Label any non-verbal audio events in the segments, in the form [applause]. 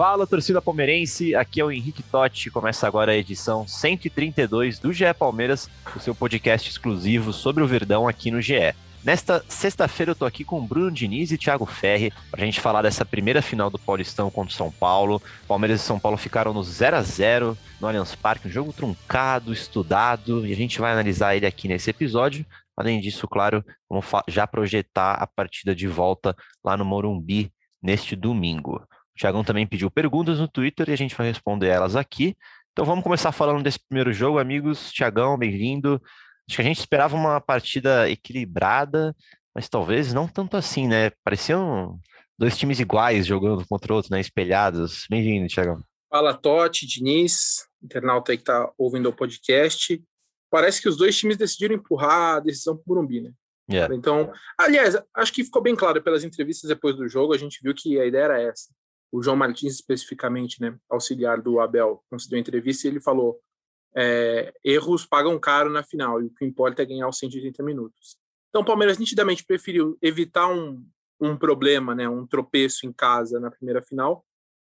Fala, torcida palmeirense, aqui é o Henrique Totti. Começa agora a edição 132 do GE Palmeiras, o seu podcast exclusivo sobre o Verdão aqui no GE. Nesta sexta-feira eu tô aqui com Bruno Diniz e Thiago Ferri pra gente falar dessa primeira final do Paulistão contra o São Paulo. Palmeiras e São Paulo ficaram no 0 a 0 no Allianz Parque, um jogo truncado, estudado, e a gente vai analisar ele aqui nesse episódio. Além disso, claro, vamos já projetar a partida de volta lá no Morumbi neste domingo. O Thiagão também pediu perguntas no Twitter e a gente vai responder elas aqui. Então vamos começar falando desse primeiro jogo, amigos. Thiagão, bem-vindo. Acho que a gente esperava uma partida equilibrada, mas talvez não tanto assim, né? Pareciam dois times iguais jogando contra o outro, né? Espelhados. Bem-vindo, Thiagão. Fala, Totti, Diniz, internauta aí que tá ouvindo o podcast. Parece que os dois times decidiram empurrar a decisão pro Burumbi, né? Yeah. Então, aliás, acho que ficou bem claro pelas entrevistas depois do jogo, a gente viu que a ideia era essa o João Martins especificamente, né, auxiliar do Abel, concedeu entrevista e ele falou: é, erros pagam caro na final e o que importa é ganhar os 180 minutos. Então, o Palmeiras nitidamente preferiu evitar um, um problema, né, um tropeço em casa na primeira final,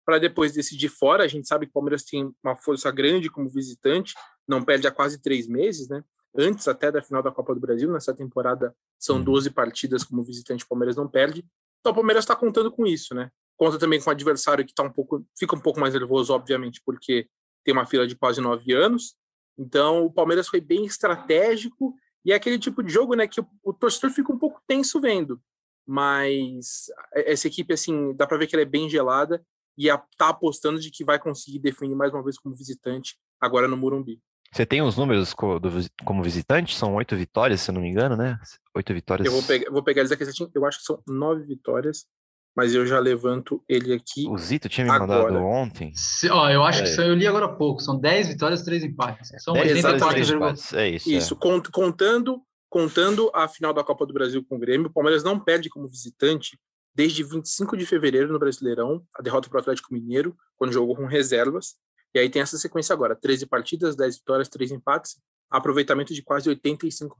para depois decidir fora. A gente sabe que o Palmeiras tem uma força grande como visitante, não perde há quase três meses, né? Antes até da final da Copa do Brasil, nessa temporada são 12 partidas como visitante, o Palmeiras não perde. Então, o Palmeiras está contando com isso, né? Conta também com um adversário que tá um pouco, fica um pouco mais nervoso, obviamente, porque tem uma fila de quase nove anos. Então, o Palmeiras foi bem estratégico e é aquele tipo de jogo, né, que o, o torcedor fica um pouco tenso vendo. Mas essa equipe, assim, dá para ver que ela é bem gelada e a, tá apostando de que vai conseguir definir mais uma vez como visitante agora no Murumbi. Você tem os números como visitante? São oito vitórias, se eu não me engano, né? Oito vitórias. Eu vou pegar, vou pegar eles aqui, eu acho que são nove vitórias mas eu já levanto ele aqui. O Zito tinha me agora. mandado ontem. Se, ó, eu acho é. que isso eu li agora há pouco. São 10 vitórias, 3 empates. São 84 empates. É isso. Isso, é. contando, contando a final da Copa do Brasil com o Grêmio, o Palmeiras não perde como visitante desde 25 de fevereiro no Brasileirão, a derrota para o Atlético Mineiro, quando jogou com reservas. E aí tem essa sequência agora: 13 partidas, 10 vitórias, 3 empates, aproveitamento de quase 85%.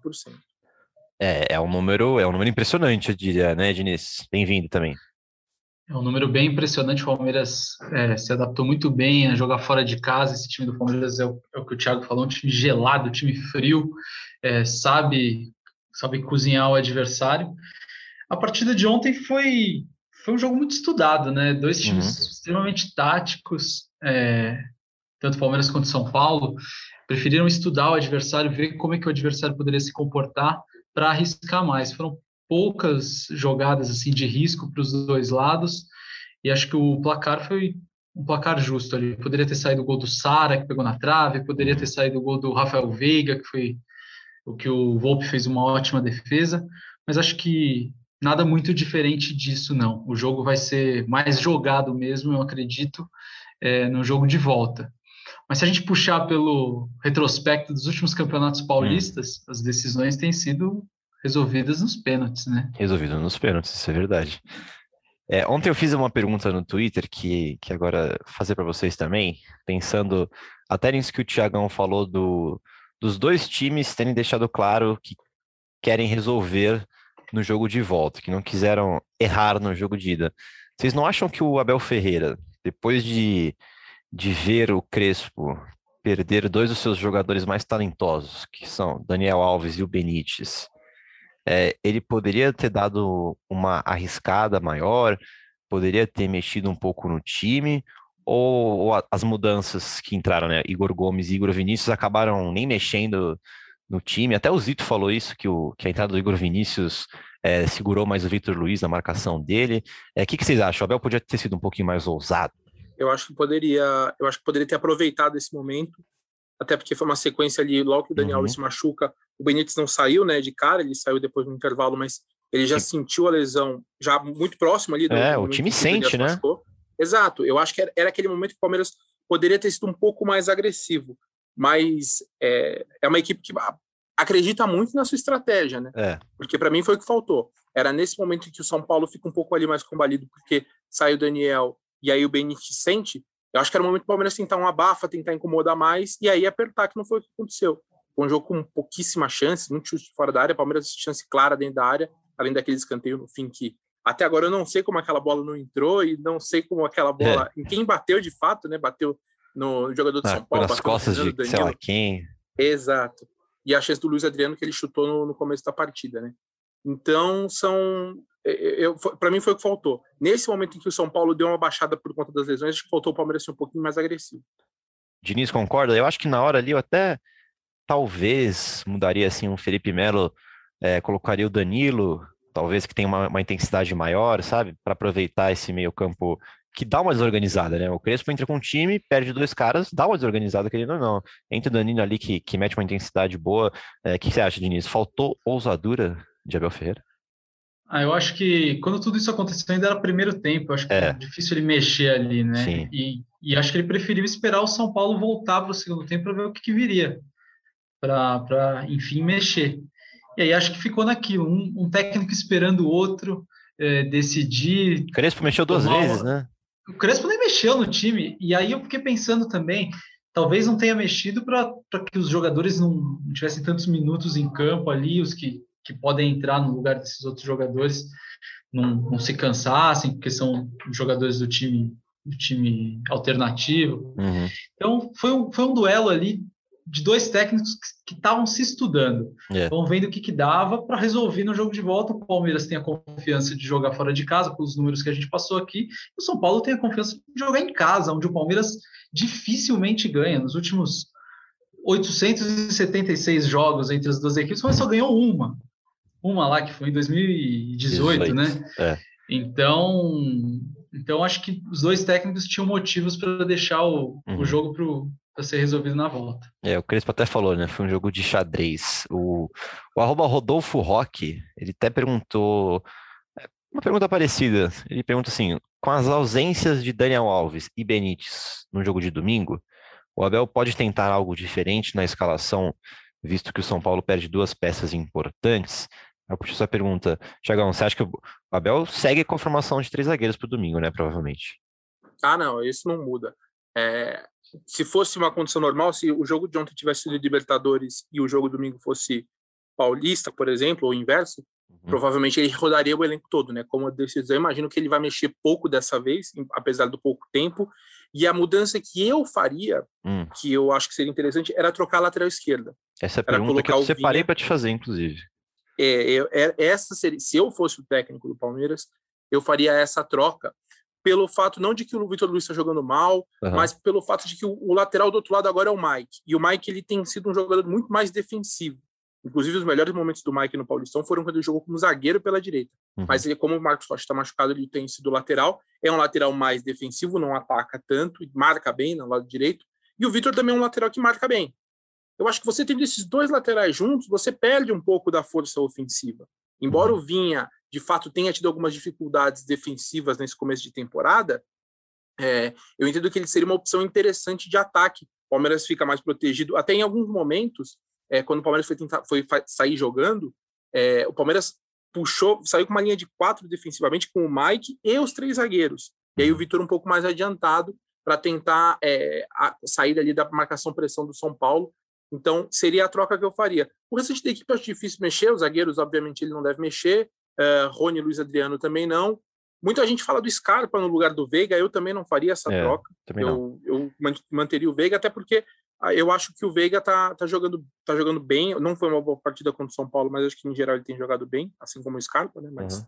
É, é um número, é um número impressionante, eu diria, né, Diniz? Bem-vindo também. É um número bem impressionante. O Palmeiras é, se adaptou muito bem a jogar fora de casa. Esse time do Palmeiras é o, é o que o Thiago falou, um time gelado, um time frio, é, sabe, sabe cozinhar o adversário. A partida de ontem foi, foi um jogo muito estudado, né? Dois times uhum. extremamente táticos, é, tanto Palmeiras quanto São Paulo, preferiram estudar o adversário, ver como é que o adversário poderia se comportar para arriscar mais. Foram poucas jogadas assim de risco para os dois lados e acho que o placar foi um placar justo ali. Poderia ter saído o gol do Sara, que pegou na trave, poderia ter saído o gol do Rafael Veiga, que foi o que o Volpe fez uma ótima defesa, mas acho que nada muito diferente disso, não. O jogo vai ser mais jogado mesmo, eu acredito, é, no jogo de volta. Mas se a gente puxar pelo retrospecto dos últimos campeonatos paulistas, hum. as decisões têm sido resolvidas nos pênaltis, né? Resolvidas nos pênaltis, isso é verdade. É, ontem eu fiz uma pergunta no Twitter que, que agora fazer para vocês também, pensando até nisso que o Tiagão falou do, dos dois times terem deixado claro que querem resolver no jogo de volta, que não quiseram errar no jogo de ida. Vocês não acham que o Abel Ferreira, depois de, de ver o Crespo perder dois dos seus jogadores mais talentosos, que são Daniel Alves e o Benítez, é, ele poderia ter dado uma arriscada maior, poderia ter mexido um pouco no time, ou, ou as mudanças que entraram, né? Igor Gomes e Igor Vinícius acabaram nem mexendo no time. Até o Zito falou isso, que, o, que a entrada do Igor Vinícius é, segurou mais o Victor Luiz na marcação dele. O é, que, que vocês acham? O Abel podia ter sido um pouquinho mais ousado? Eu acho que poderia, eu acho que poderia ter aproveitado esse momento, até porque foi uma sequência ali, logo que o Daniel uhum. se machuca, O Benítez não saiu, né, de cara, ele saiu depois no intervalo, mas ele já Sim. sentiu a lesão já muito próximo ali. Do, é, o time sente, né? Exato. Eu acho que era, era, aquele momento que o Palmeiras poderia ter sido um pouco mais agressivo, mas é, é uma equipe que acredita muito na sua estratégia, né? É. Porque para mim foi o que faltou. Era nesse momento que o São Paulo fica um pouco ali mais combalido, porque sai o Daniel e aí o Benítez sente. Eu acho que era o momento do Palmeiras tentar um abafa, tentar incomodar mais e aí apertar, que não foi o que aconteceu. Foi um jogo com pouquíssimas chances, muito chute fora da área, Palmeiras chance clara dentro da área, além daquele escanteio no fim que até agora eu não sei como aquela bola não entrou e não sei como aquela bola. É. Quem bateu de fato, né? Bateu no jogador de ah, São Paulo. Nas costas de sei lá quem. Exato. E a chance do Luiz Adriano que ele chutou no, no começo da partida, né? Então, são. Para mim, foi o que faltou. Nesse momento em que o São Paulo deu uma baixada por conta das lesões, acho que faltou o Palmeiras ser um pouquinho mais agressivo. Diniz concorda? Eu acho que na hora ali eu até talvez mudaria assim um Felipe Melo, é, colocaria o Danilo, talvez que tenha uma, uma intensidade maior, sabe? Para aproveitar esse meio-campo que dá uma desorganizada, né? O Crespo entra com um time, perde dois caras, dá uma desorganizada, querendo ou não. Entra o Danilo ali que, que mete uma intensidade boa. É, o é, que você acha, Diniz? Faltou ousadura de Abel Ferreira? Ah, eu acho que quando tudo isso aconteceu ainda era primeiro tempo, eu acho que é. é difícil ele mexer ali, né? Sim. E, e acho que ele preferiu esperar o São Paulo voltar para o segundo tempo para ver o que, que viria, para enfim mexer. E aí acho que ficou naquilo, um, um técnico esperando o outro é, decidir. Crespo mexeu duas vezes, uma... né? O Crespo nem mexeu no time, e aí eu fiquei pensando também, talvez não tenha mexido para que os jogadores não tivessem tantos minutos em campo ali, os que que podem entrar no lugar desses outros jogadores não, não se cansassem, porque são jogadores do time do time alternativo. Uhum. Então foi um, foi um duelo ali de dois técnicos que estavam se estudando, yeah. vão vendo o que, que dava para resolver no jogo de volta. O Palmeiras tem a confiança de jogar fora de casa, pelos números que a gente passou aqui, e o São Paulo tem a confiança de jogar em casa, onde o Palmeiras dificilmente ganha. Nos últimos 876 jogos entre as duas equipes, mas só ganhou uma uma lá que foi em 2018, 18, né? É. Então, então acho que os dois técnicos tinham motivos para deixar o, uhum. o jogo para ser resolvido na volta. É, o Crespo até falou, né? Foi um jogo de xadrez. O, o arroba Rodolfo Roque, ele até perguntou é, uma pergunta parecida. Ele pergunta assim: com as ausências de Daniel Alves e Benítez no jogo de domingo, o Abel pode tentar algo diferente na escalação, visto que o São Paulo perde duas peças importantes? Eu puxo essa pergunta. Tiagão, você acha que o Abel segue com a formação de três zagueiros para o domingo, né? Provavelmente. Ah, não, isso não muda. É, se fosse uma condição normal, se o jogo de ontem tivesse sido Libertadores e o jogo domingo fosse Paulista, por exemplo, ou inverso, uhum. provavelmente ele rodaria o elenco todo, né? Como eu decisão, eu imagino que ele vai mexer pouco dessa vez, apesar do pouco tempo. E a mudança que eu faria, hum. que eu acho que seria interessante, era trocar a lateral esquerda. Essa é a pergunta que eu separei para te fazer, inclusive. É, é, essa seria, se eu fosse o técnico do Palmeiras, eu faria essa troca pelo fato não de que o Vitor Luiz está jogando mal, uhum. mas pelo fato de que o, o, lateral do outro lado agora é o Mike. E o Mike ele tem sido um jogador muito mais defensivo. Inclusive, os melhores momentos do Mike no Paulistão foram quando ele jogou como zagueiro pela direita. Uhum. Mas ele, como o Marcos Rocha está machucado, ele tem sido lateral. É um lateral mais defensivo, não ataca tanto, marca bem no lado direito. E o Vitor também é um lateral que marca bem. Eu acho que você tendo esses dois laterais juntos, você perde um pouco da força ofensiva. Embora o Vinha, de fato, tenha tido algumas dificuldades defensivas nesse começo de temporada, é, eu entendo que ele seria uma opção interessante de ataque. O Palmeiras fica mais protegido. Até em alguns momentos, é, quando o Palmeiras foi, tentar, foi sair jogando, é, o Palmeiras puxou, saiu com uma linha de quatro defensivamente, com o Mike e os três zagueiros. E aí o. Vitor um pouco mais adiantado para tentar é, sair ali da marcação-pressão do São Paulo então, seria a troca que eu faria. O restante da equipe eu acho difícil mexer, os zagueiros, obviamente, ele não deve mexer, uh, Rony e Luiz Adriano também não. Muita gente fala do Scarpa no lugar do Veiga, eu também não faria essa é, troca. Eu, eu, manteria o Veiga, até porque ah, eu acho que o Veiga tá, tá, jogando, tá jogando bem. Não foi uma boa partida contra o São Paulo, mas acho que em geral ele tem jogado bem, assim como o Scarpa, né? Mas uhum.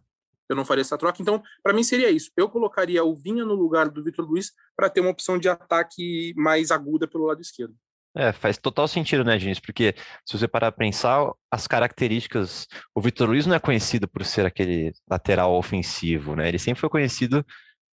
eu não faria essa troca. Então, para mim seria isso. Eu colocaria o Vinha no lugar do Vitor Luiz para ter uma opção de ataque mais aguda pelo lado esquerdo. É, faz total sentido, né, Diniz? Porque se você parar para pensar, as características. O Vitor Luiz não é conhecido por ser aquele lateral ofensivo, né? Ele sempre foi conhecido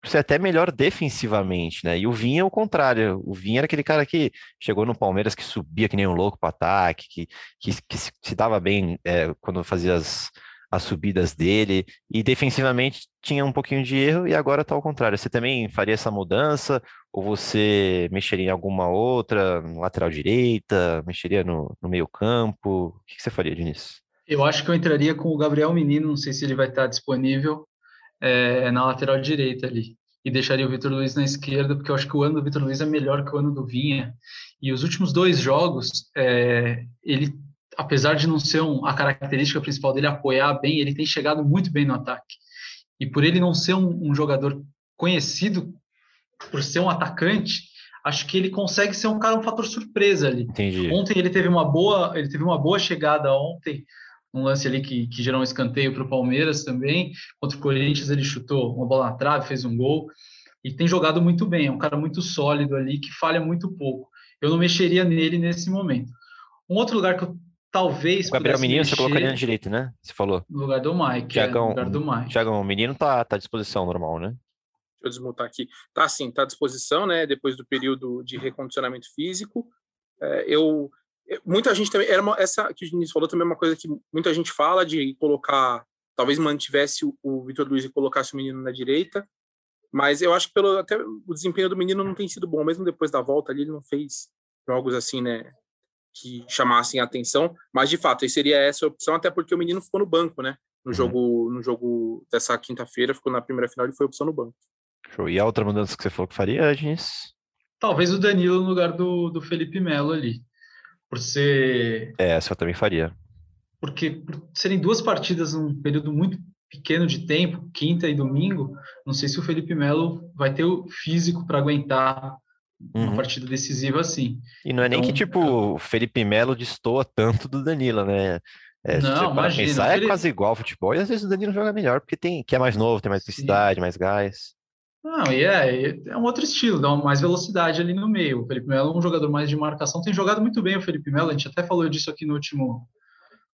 ser até melhor defensivamente, né? E o Vinha é o contrário. O Vinha era aquele cara que chegou no Palmeiras que subia que nem um louco para ataque, que, que, que, se dava bem é, quando fazia as, as subidas dele, e defensivamente tinha um pouquinho de erro, e agora tá ao contrário. Você também faria essa mudança, ou você mexeria em alguma outra, lateral direita, mexeria no, no meio campo? O que, você faria, Diniz? Eu acho que eu entraria com o Gabriel Menino, não sei se ele vai estar disponível, é, na lateral direita ali. E deixaria o Vitor Luiz na esquerda, porque eu acho que o ano do Vitor Luiz é melhor que o ano do Vinha. E os últimos dois jogos, é, ele, apesar de não ser um, a característica principal dele apoiar bem, ele tem chegado muito bem no ataque. E por ele não ser um, um jogador conhecido por ser um atacante, acho que ele consegue ser um cara um fator surpresa ali. Entendi. Ontem ele teve uma boa, ele teve uma boa chegada ontem um lance ali que, que gerou um escanteio para o Palmeiras também. Contra o Corinthians, ele chutou uma bola na trave, fez um gol. E tem jogado muito bem, é um cara muito sólido ali, que falha muito pouco. Eu não mexeria nele nesse momento. Um outro lugar que eu talvez. O Gabriel Menino mexer, você colocaria na direita, né? Você falou. No lugar do Mike. Tiagão, é, lugar do Mike. Tiagão, o menino tá, tá à disposição normal, né? Deixa eu desmontar aqui. Tá sim, tá à disposição, né? Depois do período de recondicionamento físico. É, eu muita gente também era uma, essa que o Diniz falou também é uma coisa que muita gente fala de colocar talvez mantivesse o, o Vitor Luiz e colocasse o menino na direita mas eu acho que pelo até o desempenho do menino não tem sido bom mesmo depois da volta ali ele não fez jogos assim né que chamassem a atenção mas de fato seria essa a opção até porque o menino ficou no banco né no uhum. jogo no jogo dessa quinta-feira ficou na primeira final e foi opção no banco Show. e a outra mudança que você falou que faria Diniz? talvez o Danilo no lugar do, do Felipe Melo ali por ser. É, essa eu também faria. Porque por serem duas partidas num período muito pequeno de tempo, quinta e domingo, não sei se o Felipe Melo vai ter o físico para aguentar uhum. uma partida decisiva assim. E não é então, nem que, tipo, o Felipe Melo destoa tanto do Danilo, né? É, não, imagina. Pensar, é quase igual ao futebol, e às vezes o Danilo joga melhor, porque tem, que é mais novo, tem mais velocidade, mais gás. Não, e é, é um outro estilo, dá mais velocidade ali no meio. O Felipe Melo é um jogador mais de marcação, tem jogado muito bem o Felipe Melo, a gente até falou disso aqui no último,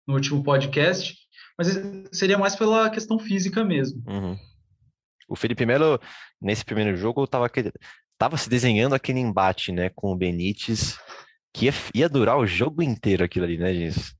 no último podcast, mas seria mais pela questão física mesmo. Uhum. O Felipe Melo, nesse primeiro jogo, estava tava se desenhando aquele embate né, com o Benítez, que ia, ia durar o jogo inteiro aquilo ali, né, Gins?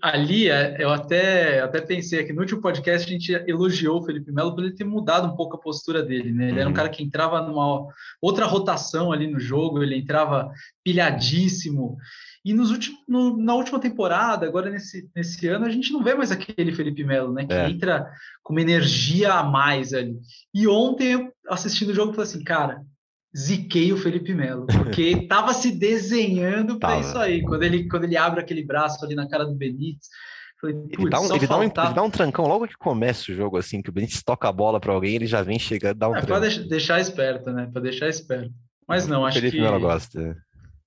Ali, é, eu até, até pensei aqui, no último podcast a gente elogiou o Felipe Melo por ele ter mudado um pouco a postura dele, né? Ele uhum. era um uhum. cara que entrava numa outra rotação ali no jogo, ele entrava pilhadíssimo. E nos últimos, no, na última temporada, agora nesse, nesse ano, a gente não vê mais aquele Felipe Melo, né? Que é. entra com uma energia a mais ali. E ontem, assistindo o jogo, falei assim, cara, ziquei o Felipe Melo, porque [laughs] estava se desenhando para isso aí. Quando ele, quando ele abre aquele braço ali na cara do Benítez, falei, ele, dá um, ele, dá um, ele dá um trancão logo que começa o jogo, assim, que o Benítez toca a bola para alguém, ele já vem chegando, dá um É para deixar, deixar, esperto, né? Para deixar esperto. Mas não, acho Felipe que... Melo gosta.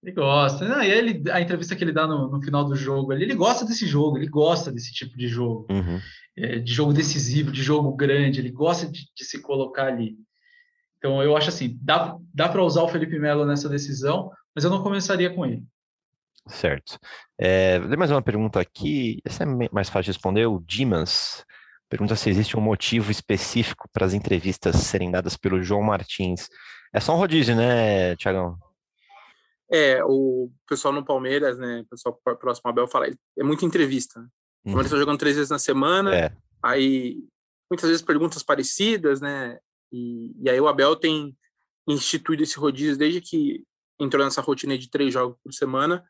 Ele gosta. Não, e ele, a entrevista que ele dá no, no, final do jogo ali, ele gosta desse jogo, ele gosta desse tipo de jogo. Uhum. É, de jogo decisivo, de jogo grande, ele gosta de, de se colocar ali. Então, eu acho assim, dá, dá para usar o Felipe Melo nessa decisão, mas eu não começaria com ele. Certo. É, vou mais uma pergunta aqui, essa é mais fácil de responder, o Dimas pergunta se existe um motivo específico para as entrevistas serem dadas pelo João Martins. É só um rodízio, né, Tiagão? É, o pessoal no Palmeiras, né, o pessoal próximo ao Abel fala, é muita entrevista. Né? O Palmeiras está jogando três vezes na semana, é. aí muitas vezes perguntas parecidas, né, e, e aí o Abel tem instituído esse rodízio desde que entrou nessa rotina de três jogos por semana.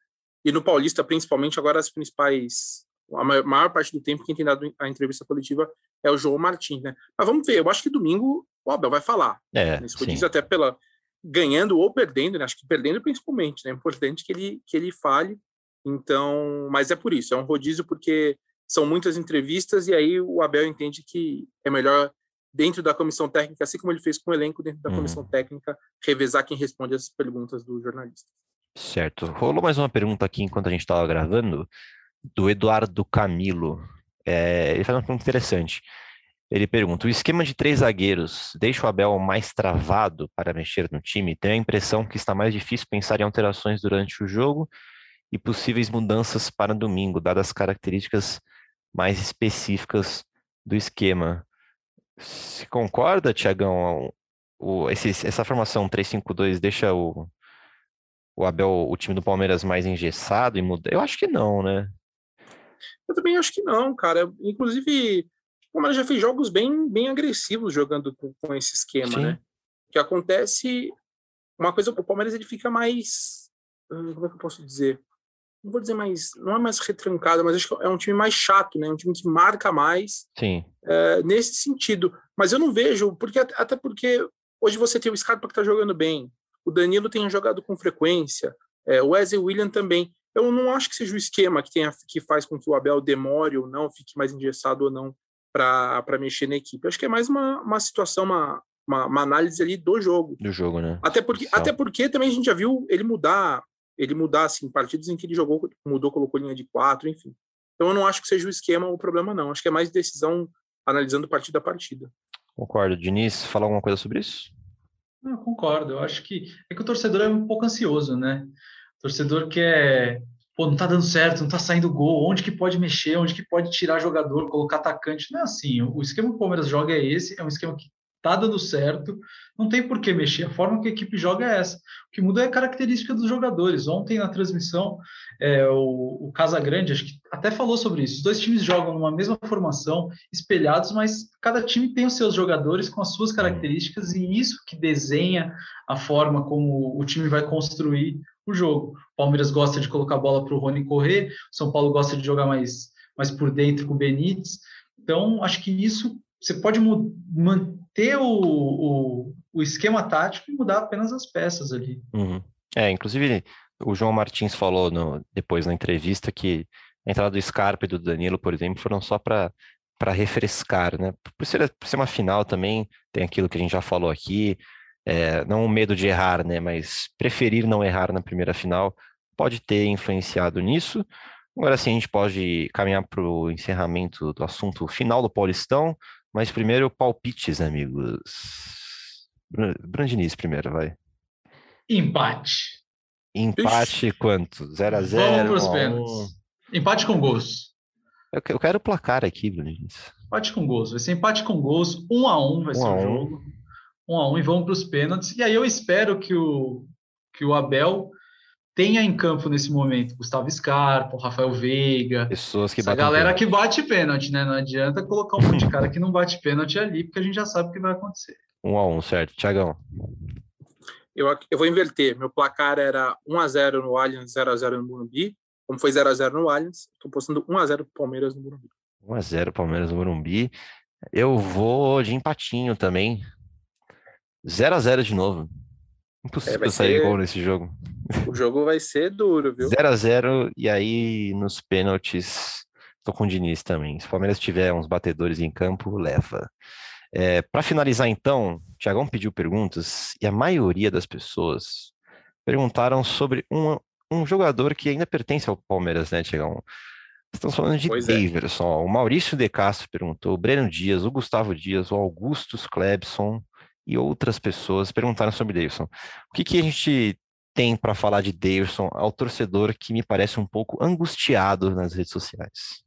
E no Paulista, principalmente, agora as principais. A maior, maior parte do tempo quem tem dado a entrevista coletiva é o João Martins, né? Mas vamos ver, eu acho que domingo o Abel vai falar. É, nesse rodízio, sim. até pela. Ganhando ou perdendo, né? Acho que perdendo principalmente, né? É importante que ele, que ele fale. Então, mas é por isso, é um rodízio porque são muitas entrevistas e aí o Abel entende que é melhor dentro da comissão técnica, assim como ele fez com o elenco dentro da hum. comissão técnica, revezar quem responde as perguntas do jornalista. Certo. Rolou mais uma pergunta aqui enquanto a gente estava gravando, do Eduardo Camilo. É, ele faz uma pergunta interessante. Ele pergunta: o esquema de três zagueiros deixa o Abel mais travado para mexer no time? Tem a impressão que está mais difícil pensar em alterações durante o jogo e possíveis mudanças para domingo, dadas as características mais específicas do esquema. Você concorda, Tiagão? Essa formação 3-5-2 deixa o, o Abel, o time do Palmeiras mais engessado e muda? Eu acho que não, né? Eu também acho que não, cara. Inclusive, o Palmeiras já fez jogos bem, bem agressivos jogando com, com esse esquema, Sim. né? O que acontece, uma coisa, o Palmeiras ele fica mais, hum, como é que eu posso dizer? Não vou dizer mais, não é mais retrancado, mas acho que é um time mais chato, né? Um time que marca mais. Sim. É, nesse sentido. Mas eu não vejo, porque até porque hoje você tem o Scarpa que está jogando bem, o Danilo tem jogado com frequência, é, o Wesley William também. Eu não acho que seja o esquema que, tenha, que faz com que o Abel demore ou não, fique mais engessado ou não para mexer na equipe. Acho que é mais uma, uma situação, uma, uma, uma, análise ali do jogo. Do jogo, né? Até porque, até porque também a gente já viu ele mudar, ele mudar assim, partidos em que ele jogou, mudou, colocou linha de quatro, enfim. Então eu não acho que seja o esquema o problema, não. Acho que é mais decisão analisando partida a partida. Concordo. Diniz, falar alguma coisa sobre isso? Não, concordo. Eu acho que é que o torcedor é um pouco ansioso, né? torcedor quer, pô, não tá dando certo, não tá saindo gol, onde que pode mexer, onde que pode tirar jogador, colocar atacante. Não é assim. O esquema que o Palmeiras joga é esse, é um esquema que tá dando certo, não tem por que mexer. A forma que a equipe joga é essa. O que muda é a característica dos jogadores. Ontem na transmissão, é, o, o Casagrande, acho que até falou sobre isso. Os dois times jogam numa mesma formação, espelhados, mas cada time tem os seus jogadores com as suas características e isso que desenha a forma como o time vai construir o jogo. O Palmeiras gosta de colocar a bola para o Rony correr, o São Paulo gosta de jogar mais, mais por dentro com o Benítez. Então, acho que isso você pode manter o, o, o, esquema tático e mudar apenas as peças ali. Uhum. É, inclusive, o João Martins falou no, depois na entrevista que a entrada do Scarpa e do Danilo, por exemplo, foram só para refrescar, né? Por ser, por ser uma final também, tem aquilo que a gente já falou aqui, é, não o medo de errar, né, mas preferir não errar na primeira final pode ter influenciado nisso. Agora sim, a gente pode caminhar para o encerramento do assunto final do Paulistão, mas primeiro palpites, amigos. Brandiniz primeiro, vai. Empate. Empate Ixi. quanto? 0 a 0 Vamos para pênaltis. Empate com gols. Eu quero o placar aqui, Brandiniz. Empate com gols. Vai ser empate com gols. 1 um a 1 um vai um ser o jogo um a um e vão para os pênaltis. E aí eu espero que o, que o Abel tenha em campo nesse momento Gustavo Scarpa, Rafael Veiga, pessoas que essa galera pênalti. que bate pênalti, né? Não adianta colocar um monte de cara que não bate pênalti ali, porque a gente já sabe o que vai acontecer. Um a um, certo. Tiagão. Eu, eu vou inverter. Meu placar era 1 a 0 no Allianz, 0 a 0 no Morumbi. Como foi 0 a 0 no Allianz, estou postando 1 a 0 pro Palmeiras no Morumbi. 1 a 0 Palmeiras no Morumbi. Eu vou de empatinho também. 0 a 0 de novo. Impossível é, sair ser... gol nesse jogo. O jogo vai ser duro, viu? 0 a 0 e aí nos pênaltis tô com o Diniz também. Se o Palmeiras tiver uns batedores em campo, leva. É, Para finalizar então, o Tiagão pediu perguntas e a maioria das pessoas perguntaram sobre um, um jogador que ainda pertence ao Palmeiras, né, Tiagão? Estamos falando de pois Daverson. É. O Maurício De Castro perguntou, o Breno Dias, o Gustavo Dias, o Augustus Klebson, e outras pessoas perguntaram sobre Davidson. O que, que a gente tem para falar de Davidson ao torcedor que me parece um pouco angustiado nas redes sociais?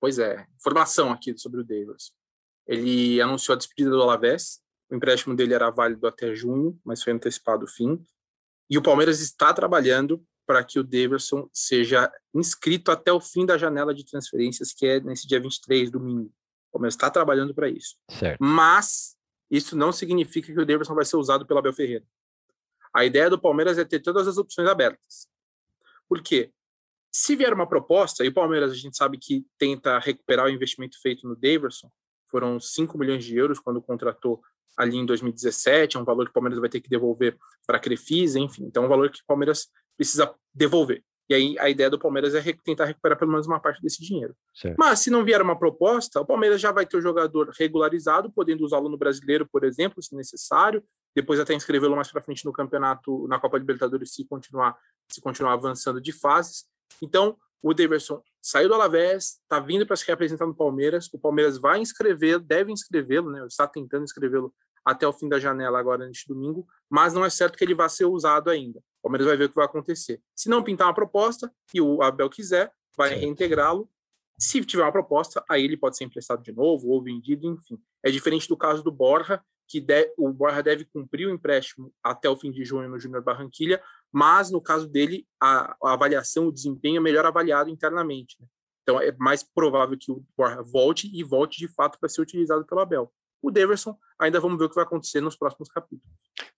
Pois é, informação aqui sobre o Davidson. Ele anunciou a despedida do Alavés, o empréstimo dele era válido até junho, mas foi antecipado o fim. E o Palmeiras está trabalhando para que o Davidson seja inscrito até o fim da janela de transferências, que é nesse dia 23, domingo. O Palmeiras está trabalhando para isso. Certo. Mas isso não significa que o Davidson vai ser usado pelo Abel Ferreira. A ideia do Palmeiras é ter todas as opções abertas. Por quê? Se vier uma proposta, e o Palmeiras a gente sabe que tenta recuperar o investimento feito no Davidson, foram 5 milhões de euros quando contratou ali em 2017, é um valor que o Palmeiras vai ter que devolver para a Crefisa, enfim, então é um valor que o Palmeiras precisa devolver. E aí a ideia do Palmeiras é tentar recuperar pelo menos uma parte desse dinheiro. Certo. Mas se não vier uma proposta, o Palmeiras já vai ter o jogador regularizado, podendo usá-lo no brasileiro, por exemplo, se necessário, depois até inscrevê-lo mais para frente no campeonato, na Copa Libertadores, se continuar, se continuar avançando de fases. Então, o Daverson saiu do Alavés, está vindo para se representar no Palmeiras. O Palmeiras vai inscrevê-lo, deve inscrevê-lo, né? Está tentando inscrevê-lo até o fim da janela agora neste domingo, mas não é certo que ele vá ser usado ainda. O Palmeiras vai ver o que vai acontecer. Se não pintar uma proposta e o Abel quiser, vai reintegrá-lo. Se tiver uma proposta, aí ele pode ser emprestado de novo ou vendido, enfim. É diferente do caso do Borja, que de, o Borja deve cumprir o empréstimo até o fim de junho no Júnior Barranquilha, mas no caso dele, a, a, avaliação, o desempenho é melhor avaliado internamente. Né? Então é mais provável que o Borja volte e volte de fato para ser utilizado pelo Abel. O Daverson, ainda vamos ver o que vai acontecer nos próximos capítulos.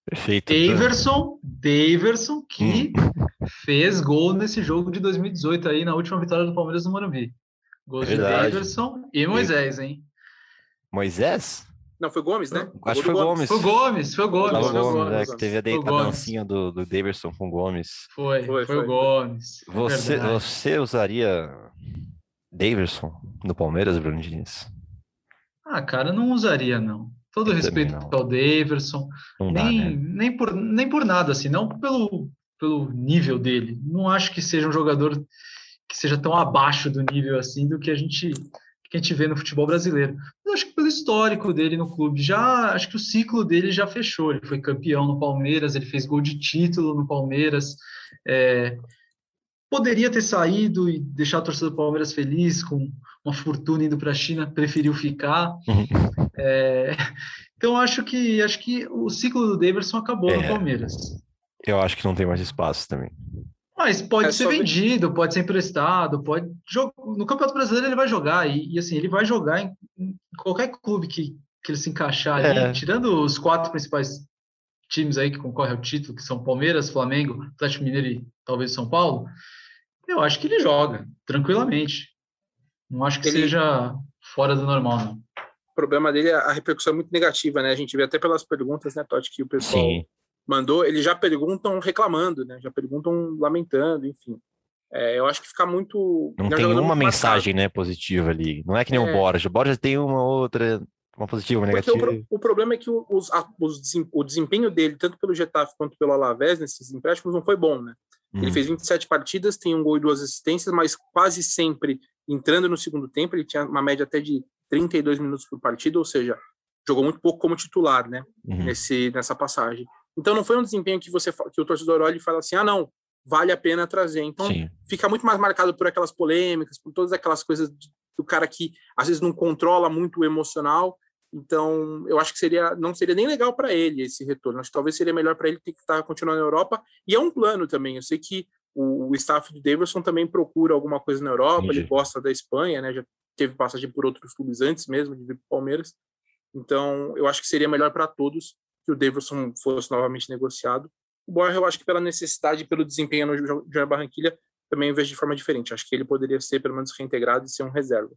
Perfeito. Daverson, Daverson que hum. [laughs] fez gol nesse jogo de 2018 aí na última vitória do Palmeiras no Morumbi. Gols de Daverson e Moisés, hein? Moisés? Não, foi Gomes, né? Acho que foi Gomes. Foi Gomes, foi Gomes. Foi Gomes, Gomes, né? que teve a, de, a dancinha do, do Daverson com Gomes. Foi, foi, foi, o Gomes. É você, você usaria Daverson no Palmeiras, Bruno Diniz? Ah, cara, não usaria, não. Todo Eu respeito ao Daverson. Nem, dá, né? nem, por, nem por nada, assim, não pelo, pelo nível dele. Não acho que seja um jogador que seja tão abaixo do nível assim do que a gente que a gente vê no futebol brasileiro. Eu acho que pelo histórico dele no clube, já acho que o ciclo dele já fechou. Ele foi campeão no Palmeiras, ele fez gol de título no Palmeiras. É, poderia ter saído e deixar a torcida do Palmeiras feliz com uma fortuna indo para a China, preferiu ficar. Uhum. É, então acho que acho que o ciclo do Davidson acabou é, no Palmeiras. Eu acho que não tem mais espaço também. Mas pode é ser vendido, pode ser emprestado, pode jogar. No Campeonato Brasileiro ele vai jogar, e, e assim, ele vai jogar em, em, qualquer clube que, que ele se encaixar ali, é. tirando os quatro principais times aí que concorrem ao título, que são Palmeiras, Flamengo, Atlético Mineiro e talvez São Paulo, eu acho que ele joga tranquilamente. Não acho que ele... seja fora do normal, não. O problema dele, a repercussão é muito negativa, né? A gente vê até pelas perguntas, né, Totti, que o pessoal Sim mandou, eles já perguntam reclamando, né? Já perguntam lamentando, enfim. É, eu acho que fica muito. Não tem uma mensagem, né, positiva ali. Não é que nem é. o Borja. O Borja tem uma outra, uma positiva, uma negativa. O, o, problema é que os, a, os, o desempenho dele, tanto pelo Getafe quanto pelo Alavés, nesses empréstimos, não foi bom, né? Hum. Ele fez 27 partidas, tem um gol e duas assistências, mas quase sempre entrando no segundo tempo. Ele tinha uma média até de 32 minutos por partida, ou seja, jogou muito pouco como titular, né? Uhum. Nesse, nessa passagem. Então não foi um desempenho que você que o torcedor olha e fala assim: "Ah, não, vale a pena trazer". Então Sim. fica muito mais marcado por aquelas polêmicas, por todas aquelas coisas do cara que às vezes não controla muito o emocional. Então, eu acho que seria não seria nem legal para ele esse retorno. Acho que talvez seria melhor para ele ter que estar continuando na Europa. E é um plano também. Eu sei que o, o staff do Davidson também procura alguma coisa na Europa, Entendi. ele gosta da Espanha, né? Já teve passagem por outros clubes antes mesmo de vir para o Palmeiras. Então, eu acho que seria melhor para todos que o Davidson fosse novamente negociado. O Borja, eu acho que pela necessidade e pelo desempenho no Júnior Barranquilha, também vejo de forma diferente. Acho que ele poderia ser, pelo menos, reintegrado e ser um reserva.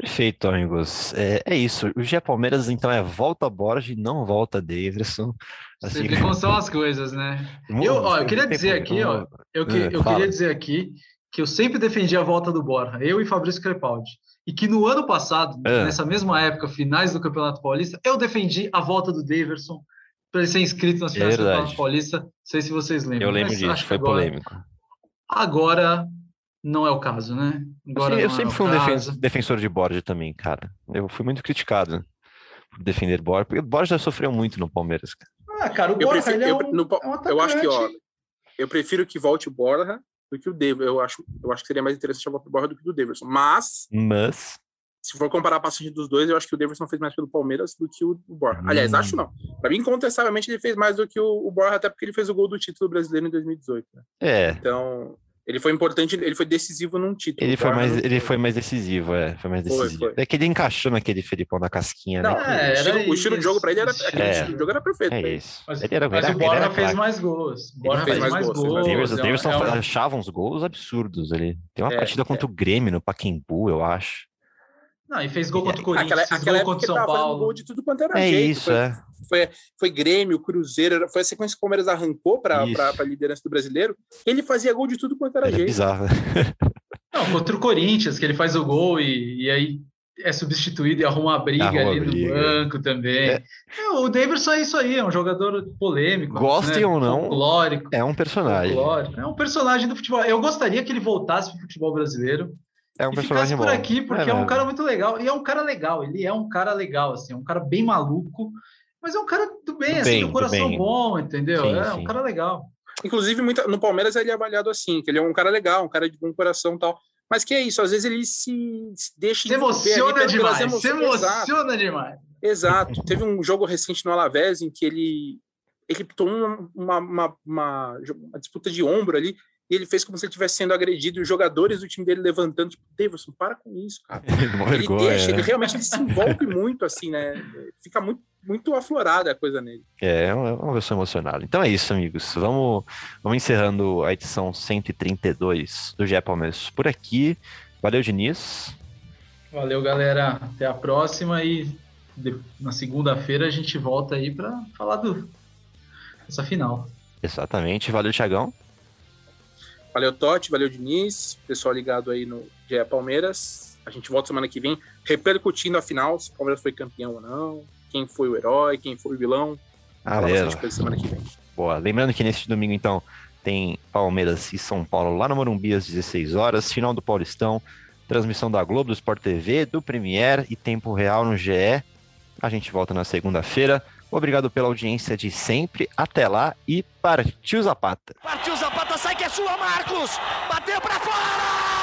Perfeito, amigos. É, é isso. O Gé Palmeiras, então, é volta Borja e não volta Davidson. Assim, Você vê como são as coisas, né? [laughs] eu, ó, eu queria dizer aqui, ó, eu, que, é, eu queria dizer aqui que eu sempre defendi a volta do Borja, eu e Fabrício Crepaldi e que no ano passado, é. nessa mesma época, finais do Campeonato Paulista, eu defendi a volta do Daverson para ele ser inscrito nas finais é do Campeonato Paulista. Não sei se vocês lembram. Eu lembro disso, foi agora, polêmico. Agora não é o caso, né? Agora eu, eu sempre é fui um defensor de Borja também, cara. Eu fui muito criticado por defender Borja, porque o Borja já sofreu muito no Palmeiras. Ah, cara, o Borja prefiro, é, um, eu, no, é um eu acho que, ó, eu prefiro que volte o Borja do que o Davidson. Eu acho, eu acho que seria mais interessante a Borja do que o do Davidson. Mas, mas, se for comparar a passagem dos dois, eu acho que o Davidson fez mais pelo Palmeiras do que o, o Borja. Hum. Aliás, acho não. Para mim, incontestavelmente, ele fez mais do que o, o Borja, até porque ele fez o gol do título brasileiro em 2018. Né? É. Então, ele foi importante, ele foi decisivo num título. Ele foi mais, ele foi mais decisivo, é, foi mais decisivo. Foi, foi. É que ele encaixou naquele Felipão da casquinha, né? Não, né? É, o, estilo, o, estilo, de jogo para ele era aquele é. estilo de jogo era perfeito. É isso. Mas, ele era, mas era, o Borja fez mais gols. O Borja fez, mais, mais gols. gols. O Davidson é um... achava uns gols absurdos. Ele tem uma é, partida contra o Grêmio no Paquembu, eu acho. Não, e fez gol contra o Corinthians, aquela, fez aquela gol contra o São Paulo. gol de tudo quanto era é jeito. Isso, foi, é. Foi, foi Grêmio, Cruzeiro, foi a sequência que o Palmeiras arrancou para a liderança do brasileiro. Ele fazia gol de tudo quanto era, era jeito. Bizarro. [laughs] Não, contra o Corinthians, que ele faz o gol e, e aí é substituído e arruma uma briga arruma ali briga. no banco também. É. É, o Davidson é isso aí, é um jogador polêmico. Gostem né? ou não, folclórico, é um personagem. É um personagem do futebol. Eu gostaria que ele voltasse para o futebol brasileiro é um personagem por aqui, porque é, é um cara muito legal. E é um cara legal, ele é um cara legal, assim, é um cara bem maluco, mas é um cara do bem, do assim, bem, do coração do bom, entendeu? Sim, é sim. um cara legal. Inclusive, muito, no Palmeiras ele é avaliado assim, que ele é um cara legal, um cara de bom coração tal. Mas que é isso, às vezes ele se, se deixa se emociona demais, se emociona demais. Exato. Teve um jogo recente no Alavés em que ele ele tomou uma, uma, uma, uma, disputa de ombro ali e ele fez como se ele estivesse sendo agredido e os jogadores do time dele levantando, tipo, Davidson, para com isso, cara. [laughs] ele deixa, ele realmente ele se envolve muito, assim, né? Fica muito, muito aflorada a coisa nele. É, é uma pessoa emocionada. Então é isso, amigos. Vamos, vamos encerrando a edição 132 do GE Palmeiras por aqui. Valeu, Diniz. Valeu, galera. Até a próxima e na segunda-feira a gente volta aí para falar do essa final. Exatamente. Valeu, Thiagão. Valeu, Totti. Valeu, Diniz. Pessoal ligado aí no GE Palmeiras. A gente volta semana que vem repercutindo a final, se o Palmeiras foi campeão ou não, quem foi o herói, quem foi o vilão. Ah, é. semana que vem. Boa. Lembrando que neste domingo, então, tem Palmeiras e São Paulo lá no Morumbi às 16 horas, final do Paulistão, transmissão da Globo, do Sport TV, do Premier e tempo real no GE. A gente volta na segunda-feira. Obrigado pela audiência de sempre. Até lá e partiu Zapata. Partiu Zapata, sai que é sua, Marcos! Bateu para fora!